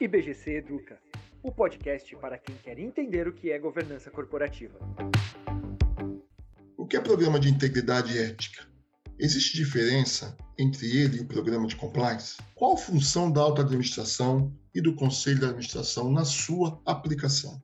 IBGC Educa, o podcast para quem quer entender o que é governança corporativa. O que é programa de integridade ética? Existe diferença entre ele e o programa de compliance? Qual a função da alta administração e do conselho de administração na sua aplicação?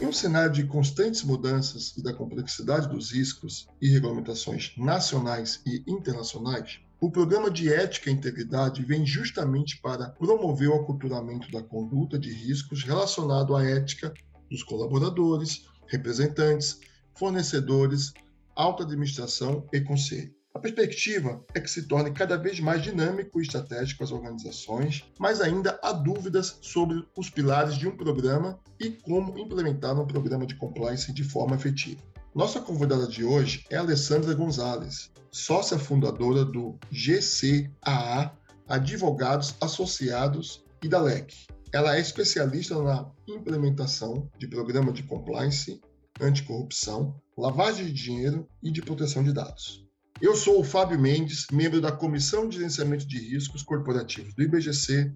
Em um cenário de constantes mudanças e da complexidade dos riscos e regulamentações nacionais e internacionais, o programa de ética e integridade vem justamente para promover o aculturamento da conduta de riscos relacionado à ética dos colaboradores, representantes, fornecedores, alta administração e conselho. A perspectiva é que se torne cada vez mais dinâmico e estratégico as organizações, mas ainda há dúvidas sobre os pilares de um programa e como implementar um programa de compliance de forma efetiva. Nossa convidada de hoje é Alessandra Gonzalez, sócia fundadora do GCAA Advogados Associados e da LEC. Ela é especialista na implementação de programa de compliance, anticorrupção, lavagem de dinheiro e de proteção de dados. Eu sou o Fábio Mendes, membro da Comissão de Gerenciamento de Riscos Corporativos do IBGC,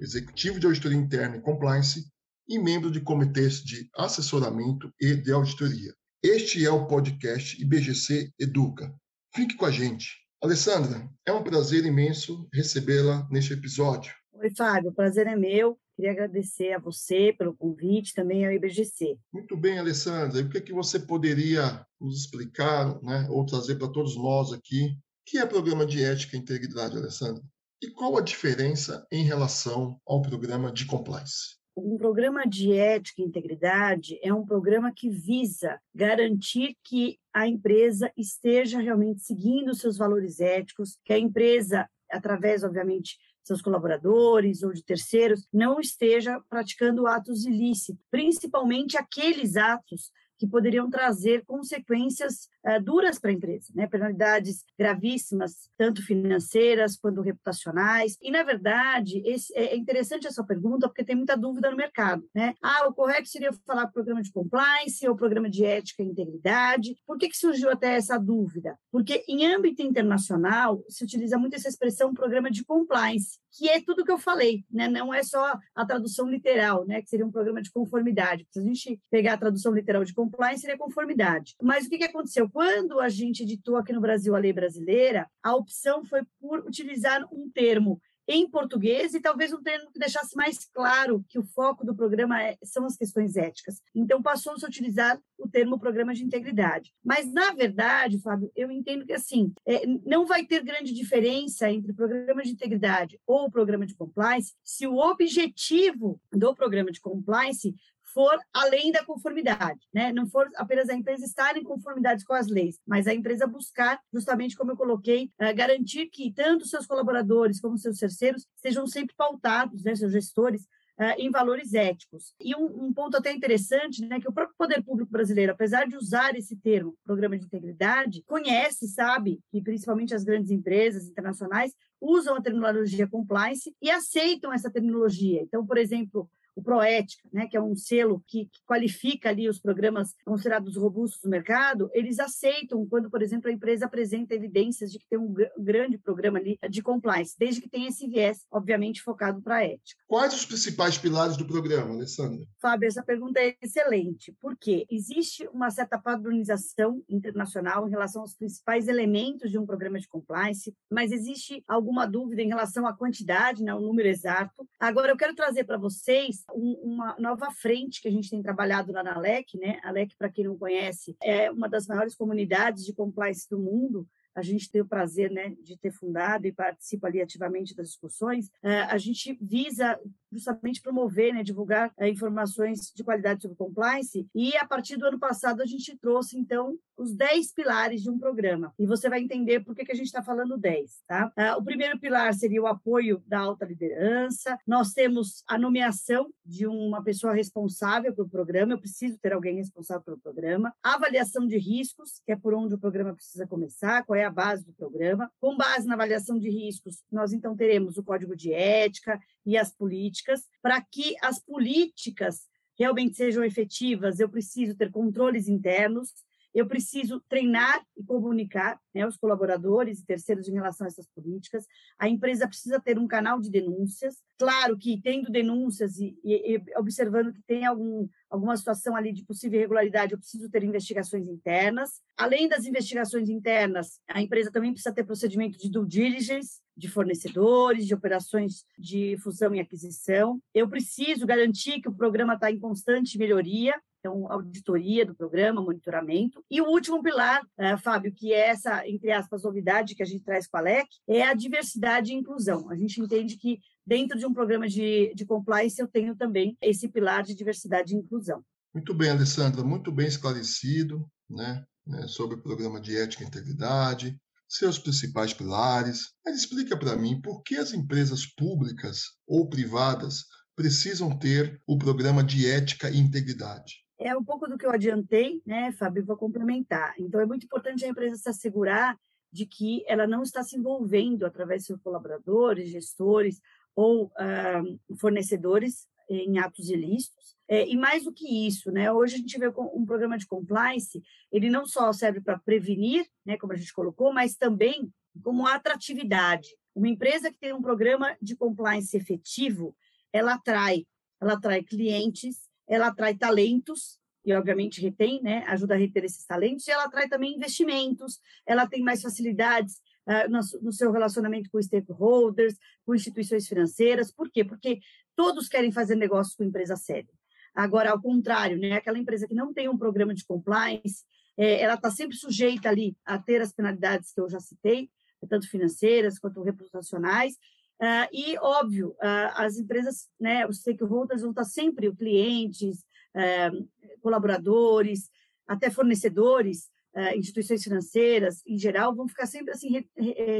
executivo de auditoria interna e compliance e membro de comitês de assessoramento e de auditoria. Este é o podcast IBGC Educa. Fique com a gente. Alessandra, é um prazer imenso recebê-la neste episódio. Oi, Fábio, o prazer é meu. Queria agradecer a você pelo convite, também ao IBGC. Muito bem, Alessandra. E o que, é que você poderia nos explicar, né, ou trazer para todos nós aqui, o que é programa de ética e integridade, Alessandra? E qual a diferença em relação ao programa de compliance? Um programa de ética e integridade é um programa que visa garantir que a empresa esteja realmente seguindo seus valores éticos, que a empresa, através, obviamente, seus colaboradores ou de terceiros, não esteja praticando atos ilícitos, principalmente aqueles atos que poderiam trazer consequências uh, duras para a empresa, né? penalidades gravíssimas, tanto financeiras quanto reputacionais. E, na verdade, esse, é, é interessante essa pergunta porque tem muita dúvida no mercado. Né? Ah, o correto seria falar programa de compliance ou programa de ética e integridade. Por que, que surgiu até essa dúvida? Porque, em âmbito internacional, se utiliza muito essa expressão programa de compliance, que é tudo que eu falei, né? não é só a tradução literal, né? que seria um programa de conformidade. Se a gente pegar a tradução literal de compliance seria conformidade. Mas o que, que aconteceu? Quando a gente editou aqui no Brasil a lei brasileira, a opção foi por utilizar um termo em português e talvez um termo que deixasse mais claro que o foco do programa é, são as questões éticas. Então, passou-se a utilizar o termo programa de integridade. Mas, na verdade, Fábio, eu entendo que, assim, é, não vai ter grande diferença entre programa de integridade ou programa de compliance se o objetivo do programa de compliance for além da conformidade, né? Não for apenas a empresa estar em conformidade com as leis, mas a empresa buscar, justamente como eu coloquei, uh, garantir que tanto seus colaboradores como seus terceiros sejam sempre pautados, né, seus gestores, Uh, em valores éticos. E um, um, ponto até interessante, né, que o próprio poder público brasileiro, apesar de usar esse termo, programa de integridade, conhece, sabe, que principalmente as grandes empresas internacionais usam a terminologia compliance e aceitam essa terminologia. Então, por exemplo, o Proética, né, que é um selo que, que, qualifica ali os programas considerados robustos do mercado, eles aceitam quando, por exemplo, a empresa apresenta evidências de que tem um grande programa ali de compliance, desde que tenha esse viés, obviamente, focado para a ética. Quais os principais pilares do programa, Alessandra? Fábio, essa pergunta é excelente, porque existe uma certa padronização internacional em relação aos principais elementos de um programa de compliance, mas existe alguma dúvida em relação à quantidade, né, o número exato. Agora, eu quero trazer para vocês um, uma nova frente que a gente tem trabalhado lá na LEC, né? A LEC, para quem não conhece, é uma das maiores comunidades de compliance do mundo a gente tem o prazer né, de ter fundado e participa ali ativamente das discussões, é, a gente visa justamente promover, né, divulgar é, informações de qualidade sobre compliance. E a partir do ano passado a gente trouxe então os 10 pilares de um programa. E você vai entender por que, que a gente está falando 10, tá? É, o primeiro pilar seria o apoio da alta liderança, nós temos a nomeação de uma pessoa responsável pelo programa, eu preciso ter alguém responsável pelo programa, a avaliação de riscos, que é por onde o programa precisa começar, qual é a base do programa. Com base na avaliação de riscos, nós então teremos o código de ética e as políticas, para que as políticas realmente sejam efetivas, eu preciso ter controles internos eu preciso treinar e comunicar né, os colaboradores e terceiros em relação a essas políticas. A empresa precisa ter um canal de denúncias. Claro que, tendo denúncias e, e, e observando que tem algum, alguma situação ali de possível irregularidade, eu preciso ter investigações internas. Além das investigações internas, a empresa também precisa ter procedimento de due diligence, de fornecedores, de operações de fusão e aquisição. Eu preciso garantir que o programa está em constante melhoria, então, auditoria do programa, monitoramento. E o último pilar, uh, Fábio, que é essa, entre aspas, novidade que a gente traz com a LEC, é a diversidade e inclusão. A gente entende que dentro de um programa de, de compliance eu tenho também esse pilar de diversidade e inclusão. Muito bem, Alessandra, muito bem esclarecido né, né sobre o programa de ética e integridade, seus principais pilares. Mas explica para mim por que as empresas públicas ou privadas precisam ter o programa de ética e integridade é um pouco do que eu adiantei, né, Fábio, vou complementar. Então, é muito importante a empresa se assegurar de que ela não está se envolvendo através de seus colaboradores, gestores ou uh, fornecedores em atos ilícitos. É, e mais do que isso, né, hoje a gente vê um programa de compliance, ele não só serve para prevenir, né, como a gente colocou, mas também como atratividade. Uma empresa que tem um programa de compliance efetivo, ela atrai, ela atrai clientes, ela atrai talentos, e obviamente retém, né, ajuda a reter esses talentos, e ela atrai também investimentos, ela tem mais facilidades uh, no, no, seu relacionamento com stakeholders, com instituições financeiras, por quê? Porque todos querem fazer negócios com empresa séria. Agora, ao contrário, né, aquela empresa que não tem um programa de compliance, é, ela está sempre sujeita ali a ter as penalidades que eu já citei, tanto financeiras quanto reputacionais, Uh, e, óbvio, uh, as empresas, né, os stakeholders vão estar sempre, clientes, uh, colaboradores, até fornecedores, instituições financeiras, em geral, vão ficar sempre assim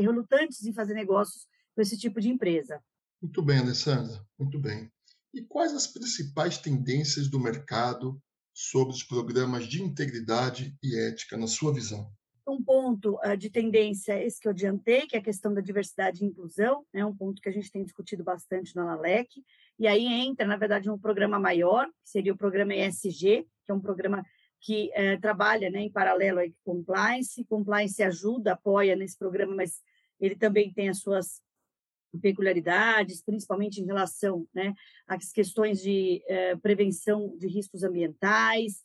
relutantes em fazer negócios com esse tipo de empresa. Muito bem, Alessandra, muito bem. E quais as principais tendências do mercado sobre os programas de integridade e ética, na sua visão? Um ponto uh, de tendência, esse que eu adiantei, que é a questão da diversidade e inclusão, é né, um ponto que a gente tem discutido bastante na LALEC, e aí entra, na verdade, um programa maior, que seria o programa ESG, que é um programa que uh, trabalha né, em paralelo aí com compliance, compliance ajuda, apoia nesse programa, mas ele também tem as suas peculiaridades, principalmente em relação né, às questões de uh, prevenção de riscos ambientais,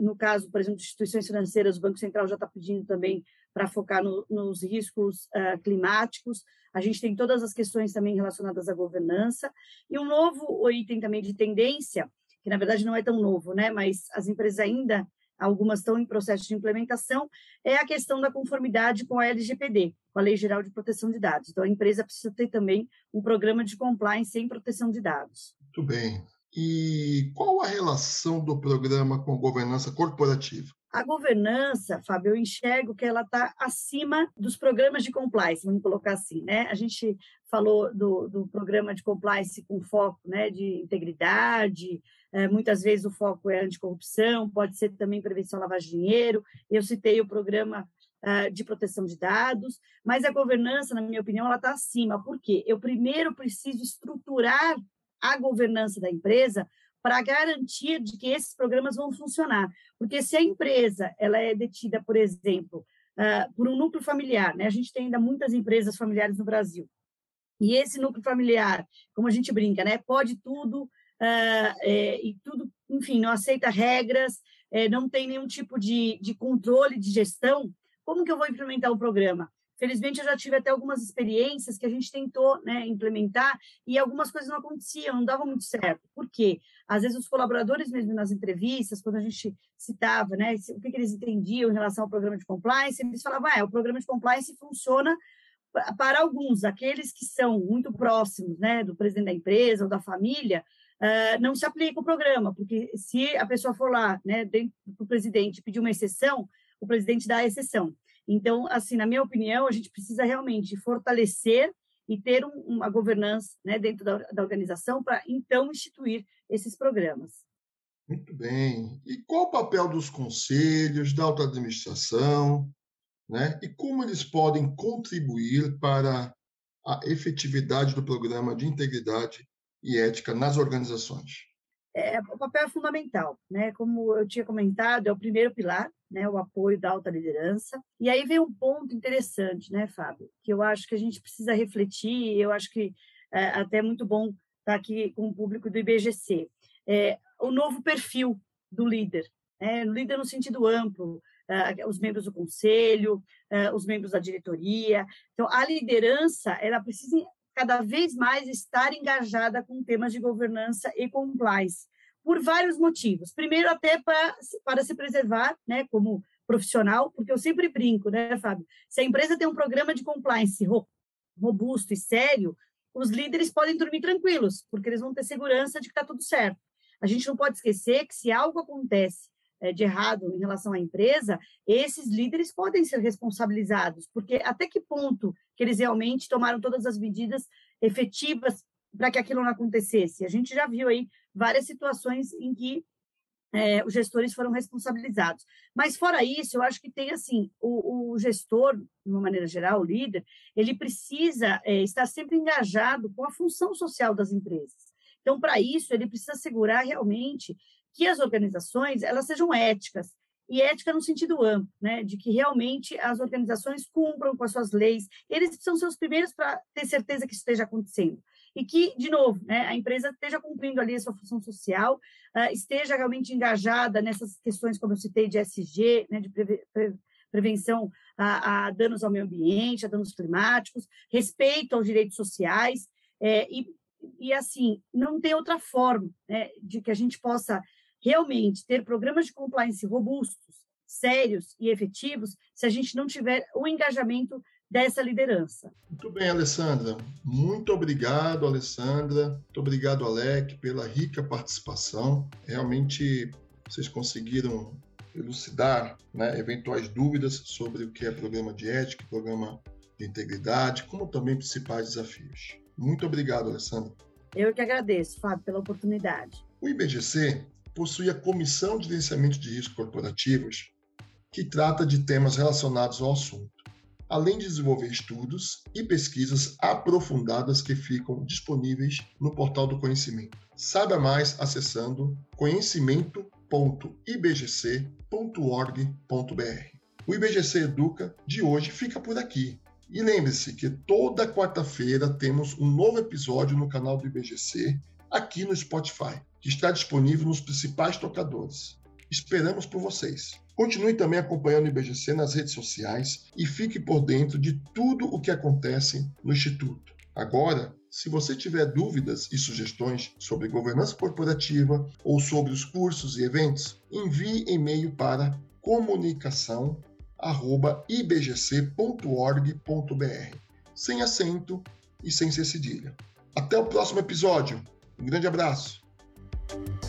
no caso, por exemplo, de instituições financeiras, o Banco Central já está pedindo também para focar no, nos riscos uh, climáticos. A gente tem todas as questões também relacionadas à governança. E um novo item também de tendência, que na verdade não é tão novo, né? mas as empresas ainda, algumas estão em processo de implementação, é a questão da conformidade com a LGPD, com a Lei Geral de Proteção de Dados. Então, a empresa precisa ter também um programa de compliance em proteção de dados. Muito bem. E qual a relação do programa com a governança corporativa? A governança, Fábio, eu enxergo que ela está acima dos programas de compliance, vamos colocar assim, né? A gente falou do, do programa de compliance com foco né, de integridade, é, muitas vezes o foco é anticorrupção, pode ser também prevenção à lavagem de dinheiro. Eu citei o programa uh, de proteção de dados, mas a governança, na minha opinião, ela está acima. Por quê? Eu primeiro preciso estruturar a governança da empresa para garantir de que esses programas vão funcionar. Porque se a empresa ela é detida, por exemplo, uh, por um núcleo familiar, né? a gente tem ainda muitas empresas familiares no Brasil, e esse núcleo familiar, como a gente brinca, né? pode tudo, uh, é, e tudo, enfim, não aceita regras, é, não tem nenhum tipo de, de controle de gestão, como que eu vou implementar o programa? Felizmente, eu já tive até algumas experiências que a gente tentou né, implementar e algumas coisas não aconteciam, não davam muito certo. Por quê? Às vezes, os colaboradores, mesmo nas entrevistas, quando a gente citava né, o que, que eles entendiam em relação ao programa de compliance, eles falavam: ah, o programa de compliance funciona para alguns, aqueles que são muito próximos né, do presidente da empresa ou da família, uh, não se aplica o programa, porque se a pessoa for lá, né, dentro do presidente, pedir uma exceção, o presidente dá a exceção. Então, assim, na minha opinião, a gente precisa realmente fortalecer e ter um, uma governança né, dentro da, da organização para, então, instituir esses programas. Muito bem. E qual o papel dos conselhos, da alta administração, né? e como eles podem contribuir para a efetividade do programa de integridade e ética nas organizações? É, o papel é fundamental, né? Como eu tinha comentado, é o primeiro pilar, né, o apoio da alta liderança. E aí vem um ponto interessante, né, Fábio, que eu acho que a gente precisa refletir, eu acho que é até muito bom estar aqui com o público do IBGC. É, o novo perfil do líder, né, líder no sentido amplo, uh, os membros do conselho, os membros da diretoria. Então, a liderança, ela precisa cada vez mais estar engajada com temas de governança e compliance, por vários motivos. Primeiro, até para, para se preservar, né, como profissional, porque eu sempre brinco, né, Fábio? Se a empresa tem um programa de compliance robusto e sério, os líderes podem dormir tranquilos, porque eles vão ter segurança de que está tudo certo. A gente não pode esquecer que se algo acontece de errado em relação à empresa, esses líderes podem ser responsabilizados, porque até que ponto que eles realmente tomaram todas as medidas efetivas para que aquilo não acontecesse? A gente já viu aí várias situações em que é, os gestores foram responsabilizados. Mas fora isso, eu acho que tem assim, o, o gestor, de uma maneira geral, o líder, ele precisa é, estar sempre engajado com a função social das empresas. Então, para isso, ele precisa assegurar realmente que as organizações elas sejam éticas, e ética no sentido amplo, né, de que realmente as organizações cumpram com as suas leis, eles ser os primeiros para ter certeza que isso esteja acontecendo. E que, de novo, né, a empresa esteja cumprindo ali a sua função social, uh, esteja realmente engajada nessas questões, como eu citei, de SG, né, de preve prevenção a, a, danos ao meio ambiente, a danos climáticos, respeito aos direitos sociais, é, e, e, assim, não tem outra forma né, de que a gente possa realmente ter programas de compliance robustos, sérios e efetivos se a gente não tiver o engajamento dessa liderança. Muito bem, Alessandra. Muito obrigado, Alessandra. Muito obrigado, Alec, pela rica participação. Realmente vocês conseguiram elucidar né, eventuais dúvidas sobre o que é programa de ética, programa de integridade, como também principais desafios. Muito obrigado, Alessandra. Eu que agradeço, Fábio, pela oportunidade. O IBGC possui a Comissão de Gerenciamento de Riscos Corporativos, que trata de temas relacionados ao assunto, além de desenvolver estudos e pesquisas aprofundadas que ficam disponíveis no portal do conhecimento. Saiba mais acessando conhecimento.ibgc.org.br. O IBGC Educa de hoje fica por aqui. E lembre-se que toda quarta-feira temos um novo episódio no canal do IBGC aqui no Spotify que está disponível nos principais tocadores. Esperamos por vocês. Continue também acompanhando o IBGC nas redes sociais e fique por dentro de tudo o que acontece no Instituto. Agora, se você tiver dúvidas e sugestões sobre governança corporativa ou sobre os cursos e eventos, envie e-mail para comunicação@ibgc.org.br, sem acento e sem cedilha. Até o próximo episódio. Um grande abraço. Thank you.